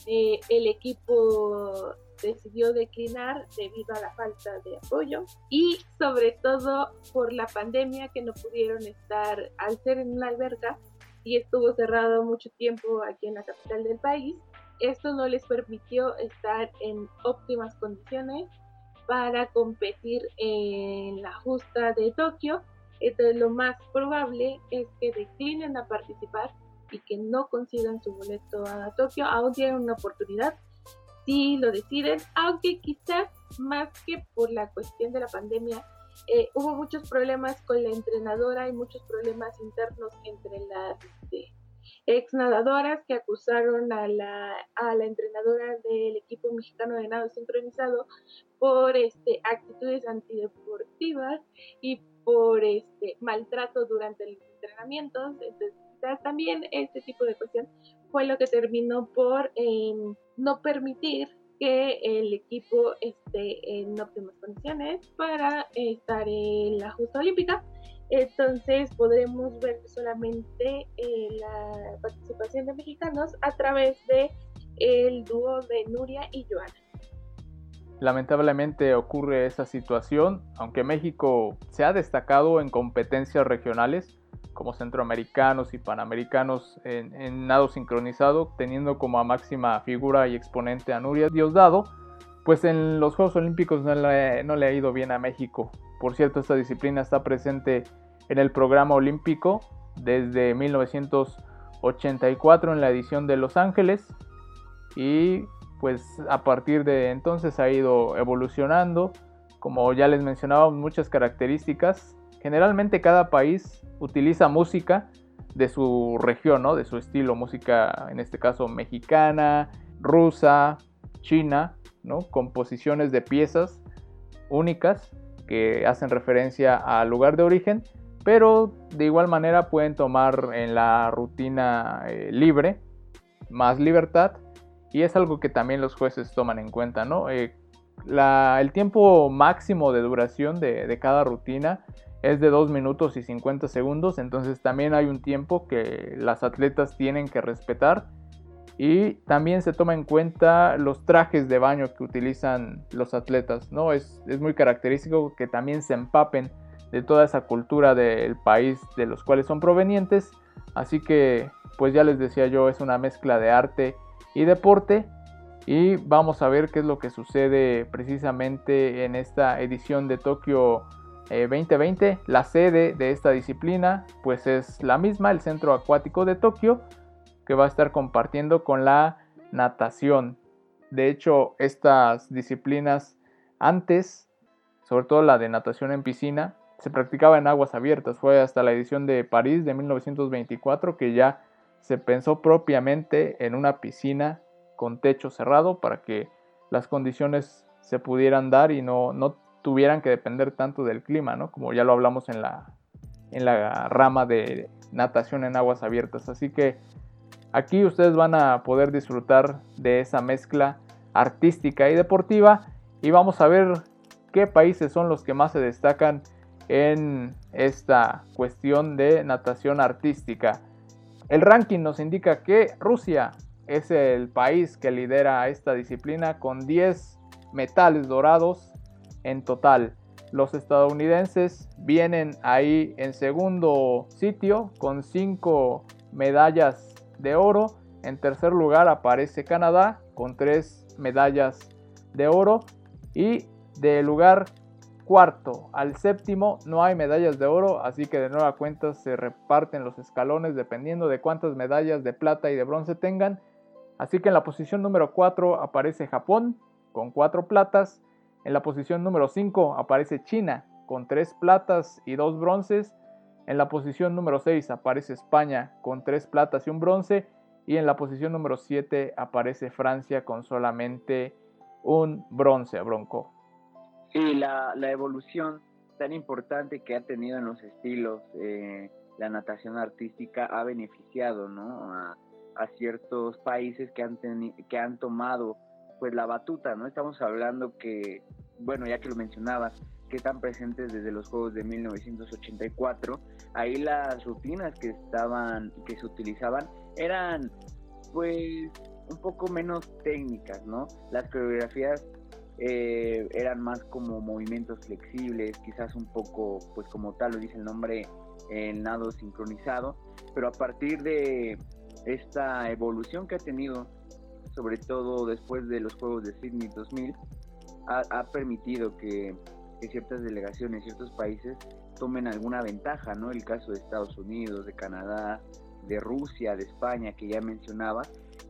Eh, el equipo decidió declinar debido a la falta de apoyo y sobre todo por la pandemia que no pudieron estar al ser en una alberca y estuvo cerrado mucho tiempo aquí en la capital del país. Esto no les permitió estar en óptimas condiciones para competir en la justa de Tokio. Entonces lo más probable es que declinen a participar y que no consigan su boleto a Tokio. Aún tienen una oportunidad si lo deciden, aunque quizás más que por la cuestión de la pandemia, eh, hubo muchos problemas con la entrenadora y muchos problemas internos entre las este, ex nadadoras que acusaron a la, a la entrenadora del equipo mexicano de nado sincronizado por este, actitudes antideportivas y por este, maltrato durante los entrenamientos. Entonces, también este tipo de cuestión fue lo que terminó por em, no permitir que el equipo esté en óptimas condiciones para estar en la justa olímpica. Entonces podremos ver solamente eh, la participación de mexicanos a través de el dúo de Nuria y Joana. Lamentablemente ocurre esa situación, aunque México se ha destacado en competencias regionales, como centroamericanos y panamericanos en, nado sincronizado, teniendo como máxima figura y exponente a Nuria Diosdado, pues en los Juegos Olímpicos no le, ha ido bien a México. Por cierto, esta disciplina está presente en el programa olímpico desde 1984 en la edición de Los Ángeles y pues a partir de entonces ha ido evolucionando. Como ya les mencionaba, muchas características. Generalmente cada país utiliza música de su región, ¿no? de su estilo, música en este caso mexicana, rusa, china, ¿no? composiciones de piezas únicas que hacen referencia al lugar de origen, pero de igual manera pueden tomar en la rutina eh, libre más libertad y es algo que también los jueces toman en cuenta, ¿no? Eh, el tiempo máximo de duración de, de cada rutina es de 2 minutos y 50 segundos, entonces también hay un tiempo que las atletas tienen que respetar y también se toma en cuenta los trajes de baño que utilizan los atletas, ¿no? Es, es muy característico que también se empapen de toda esa cultura del país de los cuales son provenientes, así que pues ya les decía yo, es una mezcla de arte y deporte y vamos a ver qué es lo que sucede precisamente en esta edición de Tokio 2020. Eh, la sede de esta disciplina pues es la misma, el Centro Acuático de Tokio, que va a estar compartiendo con la natación. De hecho, estas disciplinas antes, sobre todo la de natación en piscina, se practicaba en aguas abiertas. Fue hasta la edición de París de 1924 que ya se pensó propiamente en una piscina con techo cerrado para que las condiciones se pudieran dar y no, no tuvieran que depender tanto del clima, ¿no? Como ya lo hablamos en la, en la rama de natación en aguas abiertas. Así que aquí ustedes van a poder disfrutar de esa mezcla artística y deportiva y vamos a ver qué países son los que más se destacan en esta cuestión de natación artística. El ranking nos indica que Rusia es el país que lidera esta disciplina con 10 metales dorados en total. Los estadounidenses vienen ahí en segundo sitio con 5 medallas de oro. En tercer lugar aparece Canadá con 3 medallas de oro. Y de lugar cuarto al séptimo no hay medallas de oro, así que de nueva cuenta se reparten los escalones dependiendo de cuántas medallas de plata y de bronce tengan. Así que en la posición número 4 aparece Japón con 4 platas. En la posición número 5 aparece China con 3 platas y 2 bronces. En la posición número 6 aparece España con 3 platas y un bronce. Y en la posición número 7 aparece Francia con solamente un bronce, Bronco. Sí, la, evolución tan importante que ha tenido en los estilos eh, la natación artística ha beneficiado ¿no? a, ciertos países que han, que han tomado pues la batuta, ¿no? Estamos hablando que, bueno, ya que lo mencionabas, que están presentes desde los Juegos de 1984, ahí las rutinas que estaban, que se utilizaban eran pues un poco menos técnicas, ¿no? Las coreografías eh, eran más como movimientos flexibles, quizás un poco, pues como tal lo dice el nombre, el nado sincronizado, pero a partir de esta evolución que ha tenido, sobre todo después de los Juegos de Sydney 2000, ha, permitido que, que, ciertas delegaciones, ciertos países tomen alguna ventaja, ¿no? El caso de Estados Unidos, de Canadá, de Rusia, de España, que ya mencionaba,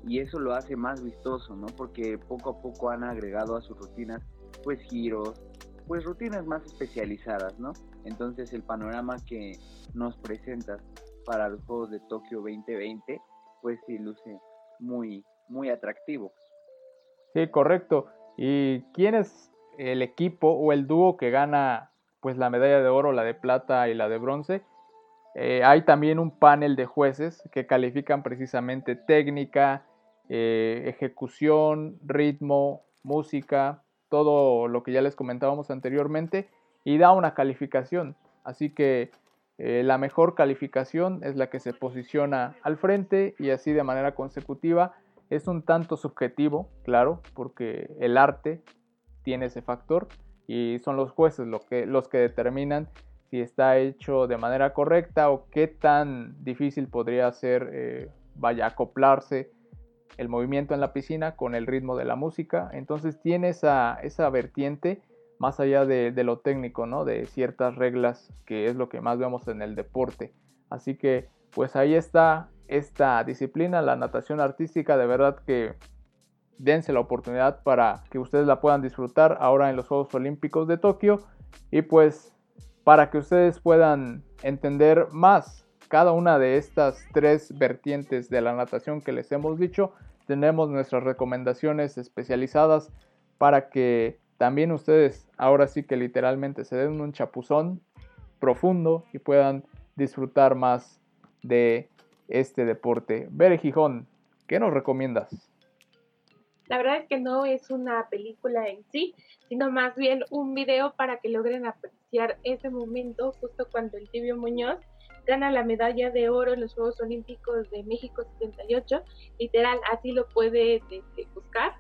y eso lo hace más vistoso, ¿no? Porque poco a poco han agregado a sus rutinas, pues giros, pues rutinas más especializadas, ¿no? Entonces el panorama que nos presentas para los Juegos de Tokio 2020, pues sí luce muy, muy atractivo. Sí, correcto. ¿Y quién es el equipo o el dúo que gana pues la medalla de oro, la de plata y la de bronce? Eh, hay también un panel de jueces que califican precisamente técnica, eh, ejecución, ritmo, música, todo lo que ya les comentábamos anteriormente y da una calificación. Así que eh, la mejor calificación es la que se posiciona al frente y así de manera consecutiva. Es un tanto subjetivo, claro, porque el arte tiene ese factor y son los jueces que, los que determinan si está hecho de manera correcta o qué tan difícil podría ser, eh, vaya, acoplarse el movimiento en la piscina con el ritmo de la música. Entonces tiene esa, esa vertiente más allá de, lo técnico, ¿no? De ciertas reglas que es lo que más vemos en el deporte. Así que pues ahí está esta disciplina, la natación artística, de verdad que dense la oportunidad para que ustedes la puedan disfrutar ahora en los Juegos Olímpicos de Tokio y pues para que ustedes puedan entender más cada una de estas tres vertientes de la natación que les hemos dicho, tenemos nuestras recomendaciones especializadas para que también ustedes ahora sí que literalmente se den un chapuzón profundo y puedan disfrutar más de este deporte. Bere Gijón, ¿qué nos recomiendas? La verdad es que no es una película en sí, sino más bien un video para que logren apreciar ese momento justo cuando el tibio Muñoz gana la medalla de oro en los Juegos Olímpicos de México 78, literal, así lo puede este, buscar,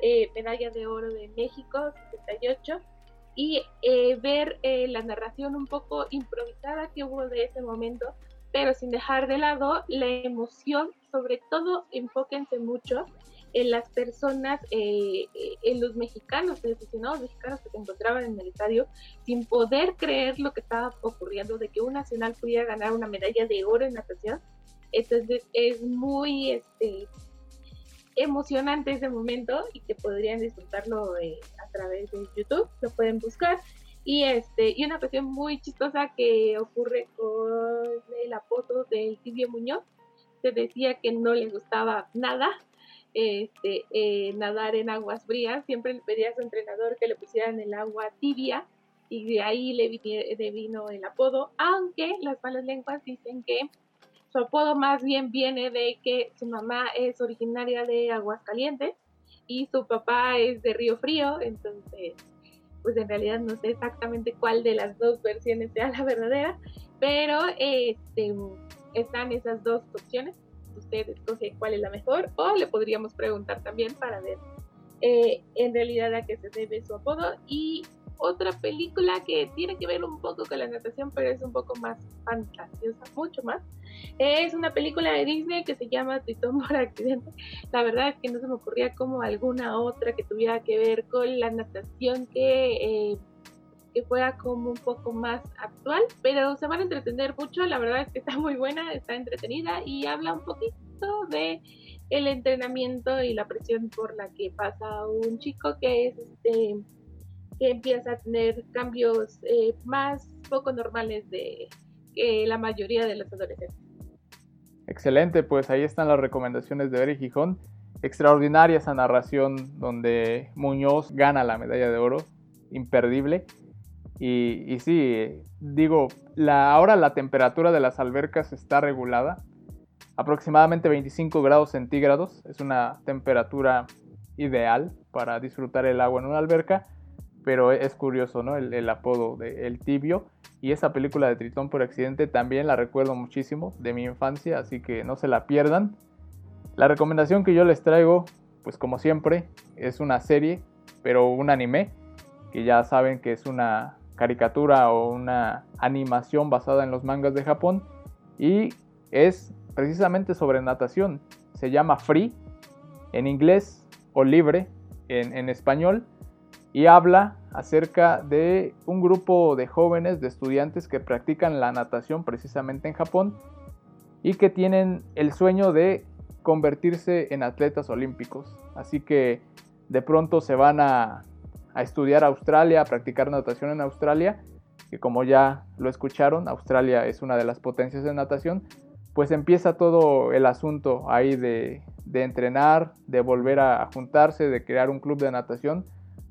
eh, medalla de oro de México 78, y eh, ver eh, la narración un poco improvisada que hubo de ese momento, pero sin dejar de lado la emoción, sobre todo enfóquense mucho en las personas, eh, eh, en los mexicanos, los aficionados mexicanos que se encontraban en el estadio, sin poder creer lo que estaba ocurriendo, de que un nacional pudiera ganar una medalla de oro en natación. Entonces es muy este, emocionante ese momento y que podrían disfrutarlo eh, a través de YouTube, lo pueden buscar. Y, este, y una cuestión muy chistosa que ocurre con la foto del Tibio Muñoz, se decía que no le gustaba nada este, eh, nadar en aguas frías, siempre le pedía a su entrenador que le pusieran el agua tibia y de ahí le, vino el apodo, aunque las malas lenguas dicen que su apodo más bien viene de que su mamá es originaria de Aguascalientes y su papá es de Río Frío, entonces pues en realidad no sé exactamente cuál de las dos versiones sea la verdadera, pero este, están esas dos opciones usted escoge cuál es la mejor o le podríamos preguntar también para ver eh, en realidad a qué se debe su apodo. Y otra película que tiene que ver un poco con la natación pero es un poco más fantasiosa, mucho más es una película de Disney que se llama Tritón por accidente. La verdad es que no se me ocurría como alguna otra que tuviera que ver con la natación que eh, que fuera como un poco más actual, pero se van a entretener mucho, la verdad es que está muy buena, está entretenida y habla un poquito de el entrenamiento y la presión por la que pasa un chico que es este que empieza a tener cambios eh, más poco normales de que la mayoría de los adolescentes. Excelente, pues ahí están las recomendaciones de Beri Gijón. Extraordinaria esa narración donde Muñoz gana la medalla de oro, imperdible. Y, y sí, digo, la, ahora la temperatura de las albercas está regulada, aproximadamente 25 grados centígrados, es una temperatura ideal para disfrutar el agua en una alberca, pero es curioso, ¿no? El, apodo de El Tibio. Y esa película de Tritón por accidente también la recuerdo muchísimo de mi infancia, así que no se la pierdan. La recomendación que yo les traigo, pues como siempre, es una serie pero un anime, que ya saben que es una caricatura o una animación basada en los mangas de Japón y es precisamente sobre natación. Se llama Free en inglés o libre en, español y habla acerca de un grupo de jóvenes, de estudiantes que practican la natación precisamente en Japón y que tienen el sueño de convertirse en atletas olímpicos. Así que de pronto se van a, estudiar a Australia, a practicar natación en Australia, que como ya lo escucharon, Australia es una de las potencias de natación, pues empieza todo el asunto ahí de, de entrenar, de volver a juntarse, de crear un club de natación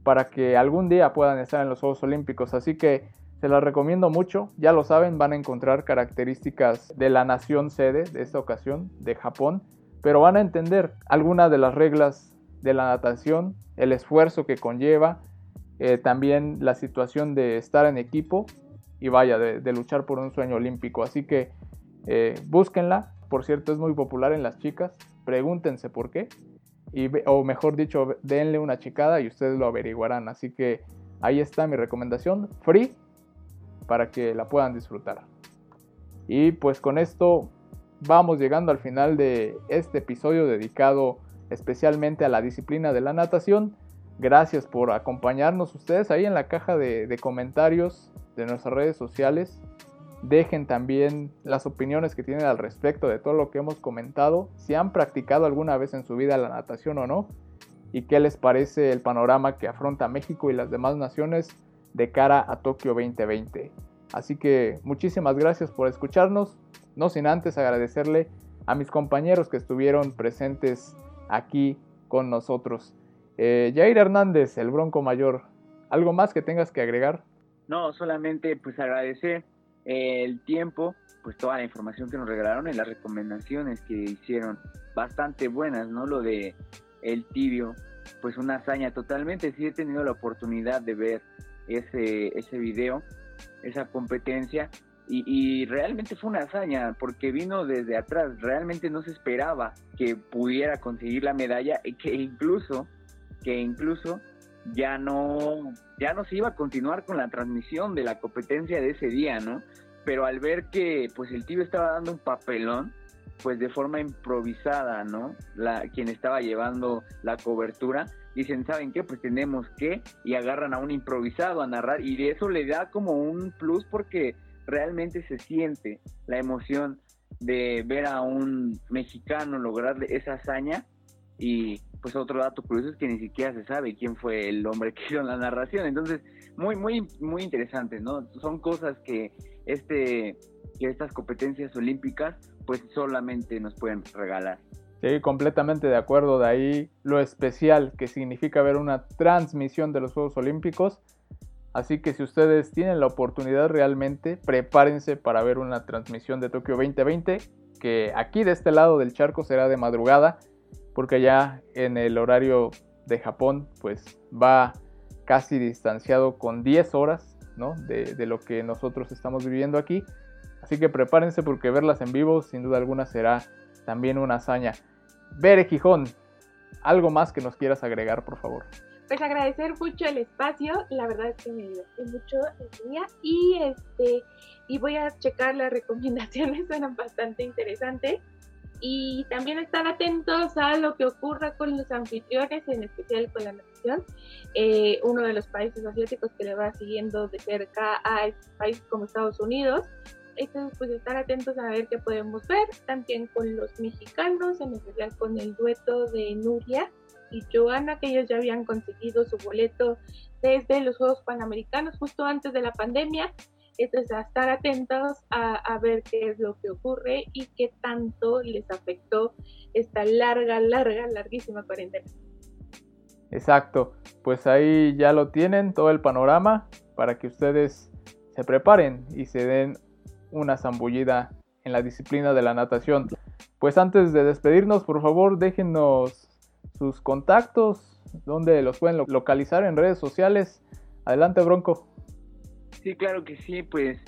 para que algún día puedan estar en los Juegos Olímpicos. Así que se las recomiendo mucho. Ya lo saben, van a encontrar características de la nación sede de esta ocasión, de Japón, pero van a entender algunas de las reglas de la natación, el esfuerzo que conlleva, eh, también la situación de estar en equipo y vaya, de, luchar por un sueño olímpico. Así que eh, búsquenla. Por cierto, es muy popular en las chicas. Pregúntense por qué o mejor dicho, denle una chicada y ustedes lo averiguarán. Así que ahí está mi recomendación, free, para que la puedan disfrutar. Y pues con esto vamos llegando al final de este episodio dedicado especialmente a la disciplina de la natación. Gracias por acompañarnos ustedes ahí en la caja de, comentarios de nuestras redes sociales. Dejen también las opiniones que tienen al respecto de todo lo que hemos comentado, si han practicado alguna vez en su vida la natación o no, y qué les parece el panorama que afronta México y las demás naciones de cara a Tokio 2020. Así que muchísimas gracias por escucharnos, no sin antes agradecerle a mis compañeros que estuvieron presentes aquí con nosotros. Eh, Jair Hernández, el Bronco Mayor, ¿algo más que tengas que agregar? No, solamente pues agradecer el tiempo, pues toda la información que nos regalaron y las recomendaciones que hicieron bastante buenas, ¿no? Lo de el tibio, pues una hazaña totalmente. Sí he tenido la oportunidad de ver ese, ese video, esa competencia, y, y, realmente fue una hazaña porque vino desde atrás. Realmente no se esperaba que pudiera conseguir la medalla y que incluso, que incluso ya no, ya no se iba a continuar con la transmisión de la competencia de ese día, ¿no? Pero al ver que pues el tío estaba dando un papelón, pues de forma improvisada, ¿no? La, quien estaba llevando la cobertura, dicen, ¿saben qué? Pues tenemos que, y agarran a un improvisado a narrar, y de eso le da como un plus porque realmente se siente la emoción de ver a un mexicano lograr esa hazaña y pues otro dato curioso es que ni siquiera se sabe quién fue el hombre que hizo la narración. Entonces, muy, muy, muy interesante, ¿no? Son cosas que este, que estas competencias olímpicas, pues solamente nos pueden regalar. Sí, completamente de acuerdo. De ahí lo especial que significa ver una transmisión de los Juegos Olímpicos. Así que si ustedes tienen la oportunidad realmente, prepárense para ver una transmisión de Tokio 2020, que aquí de este lado del charco será de madrugada porque ya en el horario de Japón pues va casi distanciado con 10 horas ¿no? de, de, lo que nosotros estamos viviendo aquí. Así que prepárense porque verlas en vivo sin duda alguna será también una hazaña. Bere Gijón, algo más que nos quieras agregar, por favor. Pues agradecer mucho el espacio, la verdad es que me divertí mucho el día y este y voy a checar las *laughs* recomendaciones, eran bastante interesantes y también estar atentos a lo que ocurra con los anfitriones, en especial con la nación, eh, uno de los países asiáticos que le va siguiendo de cerca a países como Estados Unidos. Entonces, pues estar atentos a ver qué podemos ver, también con los mexicanos, en especial con el dueto de Nuria y Joana, que ellos ya habían conseguido su boleto desde los Juegos Panamericanos justo antes de la pandemia entonces, a estar atentos a, ver qué es lo que ocurre y qué tanto les afectó esta larga, larga, larguísima cuarentena. Exacto, pues ahí ya lo tienen, todo el panorama para que ustedes se preparen y se den una zambullida en la disciplina de la natación. Pues antes de despedirnos, por favor, déjenos sus contactos, donde los pueden localizar en redes sociales. Adelante, Bronco. Sí, claro que sí, pues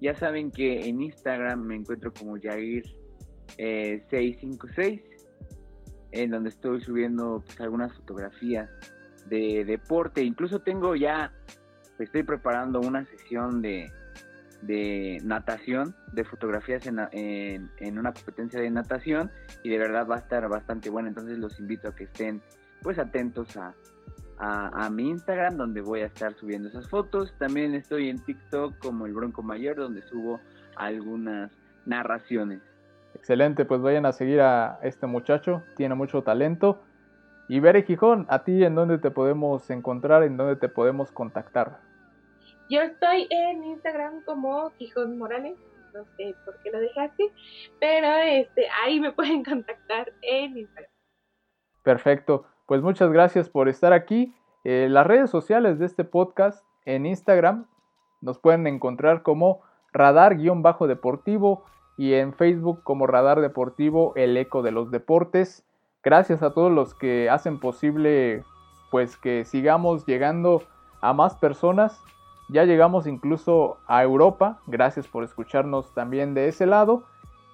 ya saben que en Instagram me encuentro como Jair656, eh, en donde estoy subiendo pues, algunas fotografías de deporte. Incluso tengo ya, estoy preparando una sesión de, de natación, de fotografías en, en, una competencia de natación y de verdad va a estar bastante bueno. Entonces los invito a que estén pues atentos a, a, mi Instagram donde voy a estar subiendo esas fotos. También estoy en TikTok como el Bronco Mayor donde subo algunas narraciones. Excelente, pues vayan a seguir a este muchacho, tiene mucho talento. Y Bere Gijón, ¿a ti en dónde te podemos encontrar, en dónde te podemos contactar? Yo estoy en Instagram como Gijón Morales, no sé por qué lo dejaste, pero este, ahí me pueden *laughs* contactar en Instagram. Perfecto, pues muchas gracias por estar aquí. Eh, las redes sociales de este podcast en Instagram nos pueden encontrar como radar-deportivo y en Facebook como Radar Deportivo El Eco de los Deportes. Gracias a todos los que hacen posible pues que sigamos llegando a más personas. Ya llegamos incluso a Europa. Gracias por escucharnos también de ese lado.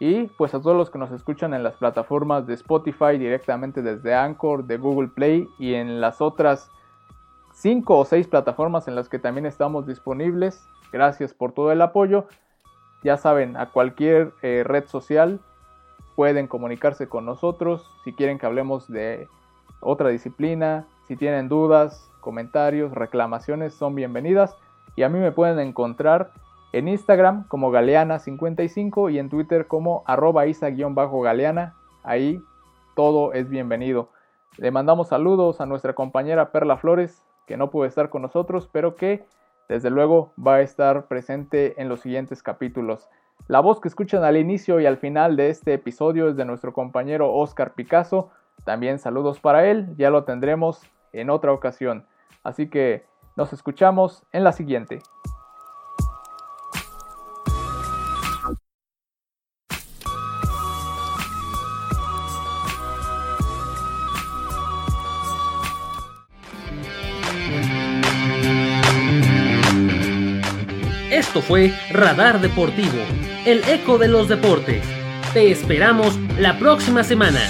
Y pues a todos los que nos escuchan en las plataformas de Spotify directamente desde Anchor, de Google Play y en las otras 5 o 6 plataformas en las que también estamos disponibles. Gracias por todo el apoyo. Ya saben, a cualquier eh, red social pueden comunicarse con nosotros si quieren que hablemos de otra disciplina, si tienen dudas, comentarios, reclamaciones, son bienvenidas. Y a mí me pueden encontrar en Instagram como Galeana55 y en Twitter como arroba isa-galeana. Ahí todo es bienvenido. Le mandamos saludos a nuestra compañera Perla Flores, que no pudo estar con nosotros, pero que desde luego va a estar presente en los siguientes capítulos. La voz que escuchan al inicio y al final de este episodio es de nuestro compañero Oscar Picasso. También saludos para él, ya lo tendremos en otra ocasión. Así que nos escuchamos en la siguiente. Fue Radar Deportivo, el eco de los deportes. Te esperamos la próxima semana.